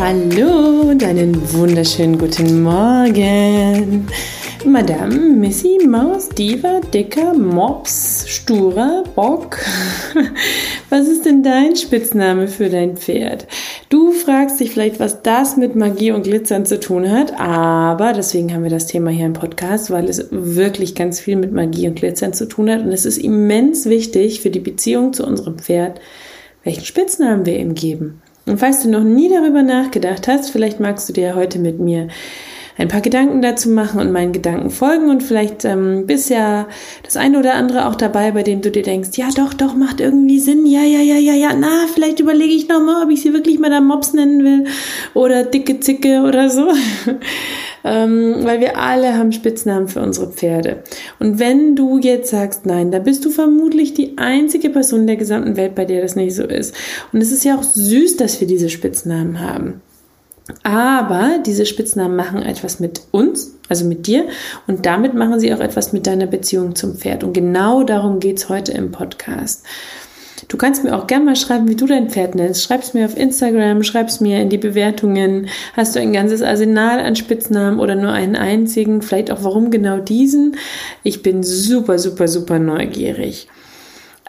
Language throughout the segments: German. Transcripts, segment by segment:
Hallo und einen wunderschönen guten Morgen. Madame, Missy, Maus, Diva, Dicker, Mops, Sturer, Bock. Was ist denn dein Spitzname für dein Pferd? Du fragst dich vielleicht, was das mit Magie und Glitzern zu tun hat, aber deswegen haben wir das Thema hier im Podcast, weil es wirklich ganz viel mit Magie und Glitzern zu tun hat und es ist immens wichtig für die Beziehung zu unserem Pferd, welchen Spitznamen wir ihm geben. Und falls du noch nie darüber nachgedacht hast, vielleicht magst du dir heute mit mir ein paar Gedanken dazu machen und meinen Gedanken folgen und vielleicht ähm, bist ja das eine oder andere auch dabei, bei dem du dir denkst, ja doch, doch, macht irgendwie Sinn, ja, ja, ja, ja, ja, na, vielleicht überlege ich nochmal, ob ich sie wirklich mal da Mops nennen will oder dicke Zicke oder so. Ähm, weil wir alle haben Spitznamen für unsere Pferde. Und wenn du jetzt sagst, nein, da bist du vermutlich die einzige Person der gesamten Welt, bei der das nicht so ist. Und es ist ja auch süß, dass wir diese Spitznamen haben. Aber diese Spitznamen machen etwas mit uns, also mit dir, und damit machen sie auch etwas mit deiner Beziehung zum Pferd. Und genau darum geht's heute im Podcast. Du kannst mir auch gerne mal schreiben, wie du dein Pferd nennst. Schreib's mir auf Instagram, schreib's mir in die Bewertungen. Hast du ein ganzes Arsenal an Spitznamen oder nur einen einzigen? Vielleicht auch warum genau diesen? Ich bin super, super, super neugierig.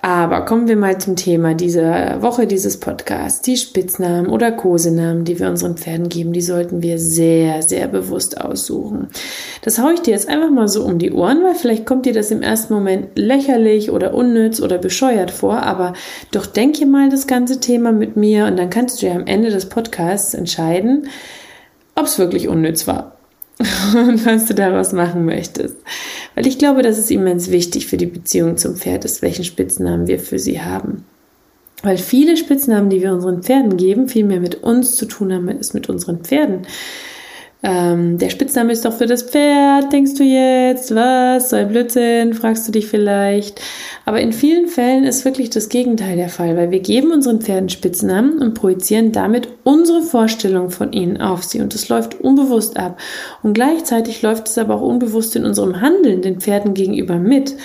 Aber kommen wir mal zum Thema dieser Woche dieses Podcasts. Die Spitznamen oder Kosenamen, die wir unseren Pferden geben, die sollten wir sehr, sehr bewusst aussuchen. Das haue ich dir jetzt einfach mal so um die Ohren, weil vielleicht kommt dir das im ersten Moment lächerlich oder unnütz oder bescheuert vor, aber doch denke mal das ganze Thema mit mir und dann kannst du ja am Ende des Podcasts entscheiden, ob es wirklich unnütz war und was du daraus machen möchtest. Weil ich glaube, dass es immens wichtig für die Beziehung zum Pferd ist, welchen Spitznamen wir für sie haben. Weil viele Spitznamen, die wir unseren Pferden geben, viel mehr mit uns zu tun haben als mit unseren Pferden. Ähm, der Spitzname ist doch für das Pferd, denkst du jetzt? Was? So ein Blödsinn, fragst du dich vielleicht. Aber in vielen Fällen ist wirklich das Gegenteil der Fall, weil wir geben unseren Pferden Spitznamen und projizieren damit unsere Vorstellung von ihnen auf sie. Und das läuft unbewusst ab. Und gleichzeitig läuft es aber auch unbewusst in unserem Handeln den Pferden gegenüber mit.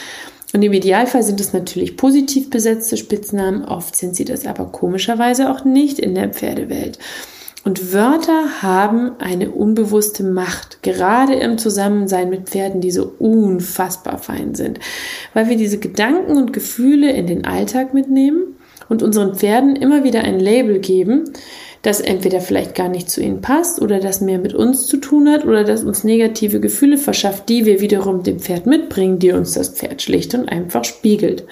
Und im Idealfall sind es natürlich positiv besetzte Spitznamen, oft sind sie das aber komischerweise auch nicht in der Pferdewelt. Und Wörter haben eine unbewusste Macht, gerade im Zusammensein mit Pferden, die so unfassbar fein sind, weil wir diese Gedanken und Gefühle in den Alltag mitnehmen und unseren Pferden immer wieder ein Label geben, das entweder vielleicht gar nicht zu ihnen passt oder das mehr mit uns zu tun hat oder das uns negative Gefühle verschafft, die wir wiederum dem Pferd mitbringen, die uns das Pferd schlicht und einfach spiegelt.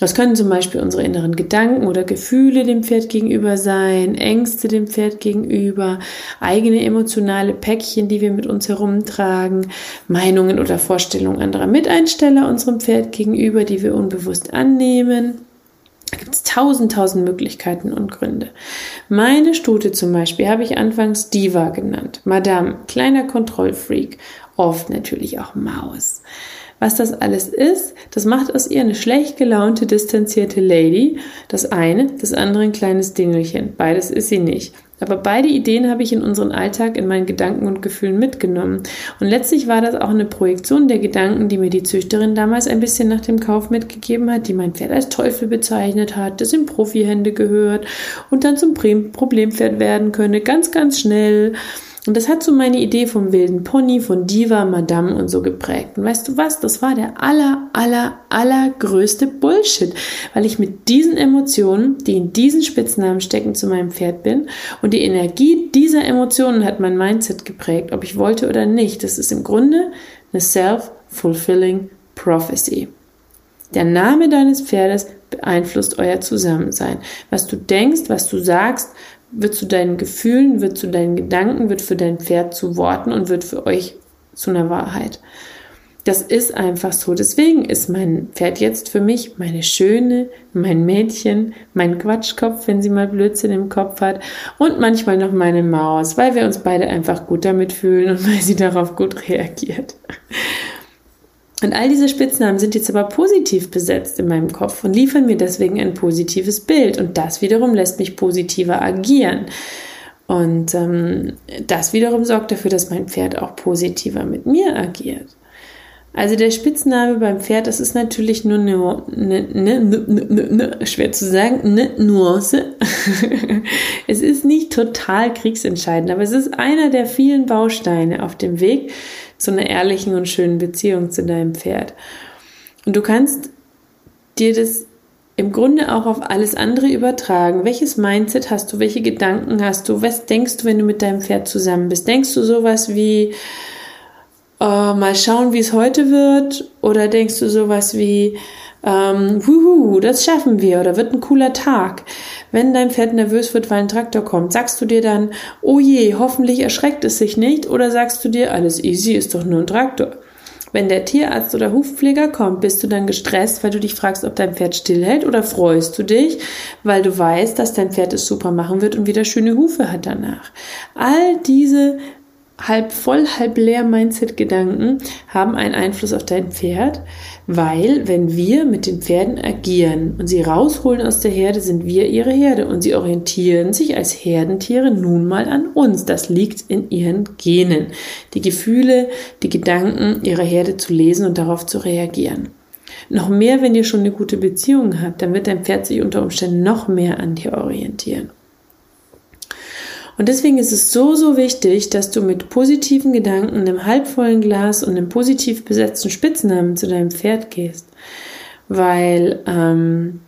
Das können zum Beispiel unsere inneren Gedanken oder Gefühle dem Pferd gegenüber sein, Ängste dem Pferd gegenüber, eigene emotionale Päckchen, die wir mit uns herumtragen, Meinungen oder Vorstellungen anderer Miteinsteller unserem Pferd gegenüber, die wir unbewusst annehmen. Da gibt es tausend, tausend Möglichkeiten und Gründe. Meine Stute zum Beispiel habe ich anfangs Diva genannt. Madame, kleiner Kontrollfreak. Oft natürlich auch Maus. Was das alles ist, das macht aus ihr eine schlecht gelaunte, distanzierte Lady. Das eine, das andere ein kleines Dingelchen. Beides ist sie nicht. Aber beide Ideen habe ich in unseren Alltag, in meinen Gedanken und Gefühlen mitgenommen. Und letztlich war das auch eine Projektion der Gedanken, die mir die Züchterin damals ein bisschen nach dem Kauf mitgegeben hat, die mein Pferd als Teufel bezeichnet hat, das in Profihände gehört und dann zum Problempferd werden könne, ganz, ganz schnell. Und das hat so meine Idee vom wilden Pony, von Diva, Madame und so geprägt. Und weißt du was? Das war der aller, aller, allergrößte Bullshit, weil ich mit diesen Emotionen, die in diesen Spitznamen stecken, zu meinem Pferd bin. Und die Energie dieser Emotionen hat mein Mindset geprägt, ob ich wollte oder nicht. Das ist im Grunde eine self-fulfilling prophecy. Der Name deines Pferdes beeinflusst euer Zusammensein. Was du denkst, was du sagst, wird zu deinen Gefühlen, wird zu deinen Gedanken, wird für dein Pferd zu Worten und wird für euch zu einer Wahrheit. Das ist einfach so. Deswegen ist mein Pferd jetzt für mich meine Schöne, mein Mädchen, mein Quatschkopf, wenn sie mal Blödsinn im Kopf hat und manchmal noch meine Maus, weil wir uns beide einfach gut damit fühlen und weil sie darauf gut reagiert. Und all diese Spitznamen sind jetzt aber positiv besetzt in meinem Kopf und liefern mir deswegen ein positives Bild. Und das wiederum lässt mich positiver agieren. Und ähm, das wiederum sorgt dafür, dass mein Pferd auch positiver mit mir agiert. Also der Spitzname beim Pferd, das ist natürlich nur eine, eine, eine, eine schwer zu sagen, eine Nuance. es ist nicht total kriegsentscheidend, aber es ist einer der vielen Bausteine auf dem Weg zu einer ehrlichen und schönen Beziehung zu deinem Pferd. Und du kannst dir das im Grunde auch auf alles andere übertragen. Welches Mindset hast du? Welche Gedanken hast du? Was denkst du, wenn du mit deinem Pferd zusammen bist? Denkst du sowas wie, äh, mal schauen, wie es heute wird? Oder denkst du sowas wie, ähm, wuhu, das schaffen wir oder wird ein cooler Tag. Wenn dein Pferd nervös wird, weil ein Traktor kommt, sagst du dir dann, oh je, hoffentlich erschreckt es sich nicht oder sagst du dir, alles easy, ist doch nur ein Traktor. Wenn der Tierarzt oder Hufpfleger kommt, bist du dann gestresst, weil du dich fragst, ob dein Pferd stillhält oder freust du dich, weil du weißt, dass dein Pferd es super machen wird und wieder schöne Hufe hat danach. All diese halb voll, halb leer Mindset-Gedanken haben einen Einfluss auf dein Pferd, weil wenn wir mit den Pferden agieren und sie rausholen aus der Herde, sind wir ihre Herde und sie orientieren sich als Herdentiere nun mal an uns. Das liegt in ihren Genen. Die Gefühle, die Gedanken ihrer Herde zu lesen und darauf zu reagieren. Noch mehr, wenn ihr schon eine gute Beziehung habt, dann wird dein Pferd sich unter Umständen noch mehr an dir orientieren. Und deswegen ist es so, so wichtig, dass du mit positiven Gedanken, einem halbvollen Glas und einem positiv besetzten Spitznamen zu deinem Pferd gehst. Weil ähm,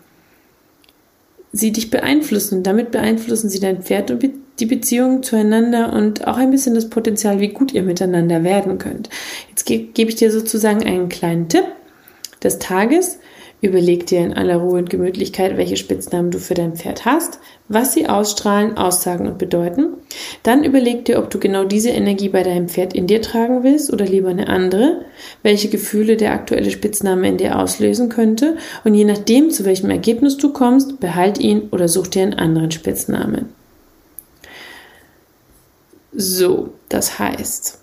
sie dich beeinflussen und damit beeinflussen sie dein Pferd und die Beziehung zueinander und auch ein bisschen das Potenzial, wie gut ihr miteinander werden könnt. Jetzt ge gebe ich dir sozusagen einen kleinen Tipp des Tages. Überleg dir in aller Ruhe und Gemütlichkeit, welche Spitznamen du für dein Pferd hast, was sie ausstrahlen, aussagen und bedeuten. Dann überleg dir, ob du genau diese Energie bei deinem Pferd in dir tragen willst oder lieber eine andere, welche Gefühle der aktuelle Spitzname in dir auslösen könnte und je nachdem, zu welchem Ergebnis du kommst, behalt ihn oder such dir einen anderen Spitznamen. So, das heißt,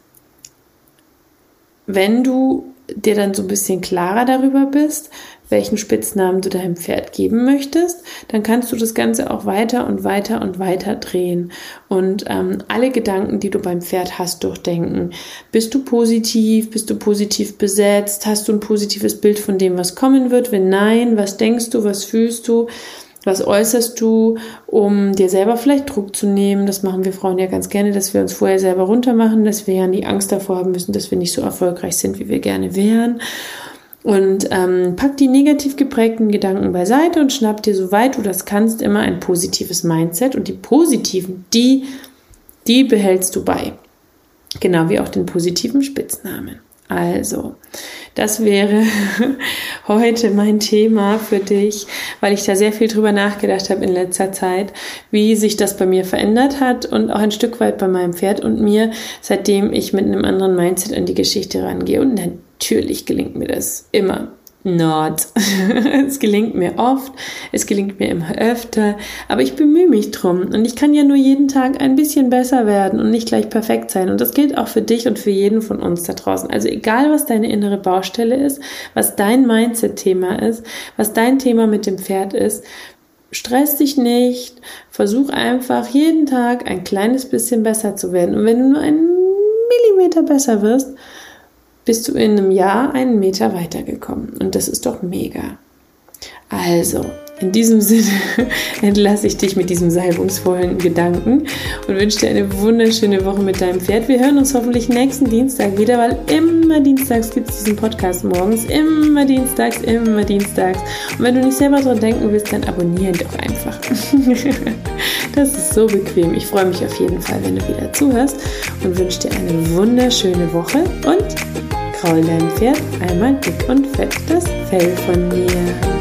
wenn du dir dann so ein bisschen klarer darüber bist, welchen Spitznamen du deinem Pferd geben möchtest, dann kannst du das Ganze auch weiter und weiter und weiter drehen und ähm, alle Gedanken, die du beim Pferd hast, durchdenken. Bist du positiv? Bist du positiv besetzt? Hast du ein positives Bild von dem, was kommen wird? Wenn nein, was denkst du? Was fühlst du? Was äußerst du, um dir selber vielleicht Druck zu nehmen? Das machen wir Frauen ja ganz gerne, dass wir uns vorher selber runtermachen, dass wir ja nie Angst davor haben müssen, dass wir nicht so erfolgreich sind, wie wir gerne wären. Und ähm, pack die negativ geprägten Gedanken beiseite und schnapp dir, soweit du das kannst, immer ein positives Mindset. Und die positiven, die, die behältst du bei. Genau wie auch den positiven Spitznamen. Also, das wäre heute mein Thema für dich, weil ich da sehr viel drüber nachgedacht habe in letzter Zeit, wie sich das bei mir verändert hat und auch ein Stück weit bei meinem Pferd und mir, seitdem ich mit einem anderen Mindset an die Geschichte rangehe. Und natürlich gelingt mir das immer not. es gelingt mir oft, es gelingt mir immer öfter, aber ich bemühe mich drum und ich kann ja nur jeden Tag ein bisschen besser werden und nicht gleich perfekt sein und das gilt auch für dich und für jeden von uns da draußen. Also egal, was deine innere Baustelle ist, was dein Mindset-Thema ist, was dein Thema mit dem Pferd ist, stress dich nicht, versuch einfach jeden Tag ein kleines bisschen besser zu werden und wenn du nur einen Millimeter besser wirst, bist du in einem Jahr einen Meter weitergekommen. Und das ist doch mega. Also, in diesem Sinne entlasse ich dich mit diesem salbungsvollen Gedanken und wünsche dir eine wunderschöne Woche mit deinem Pferd. Wir hören uns hoffentlich nächsten Dienstag wieder, weil immer dienstags gibt es diesen Podcast morgens. Immer dienstags, immer dienstags. Und wenn du nicht selber dran denken willst, dann abonnieren doch einfach. das ist so bequem. Ich freue mich auf jeden Fall, wenn du wieder zuhörst und wünsche dir eine wunderschöne Woche und kraul deinem Pferd einmal dick und fett das Fell von mir.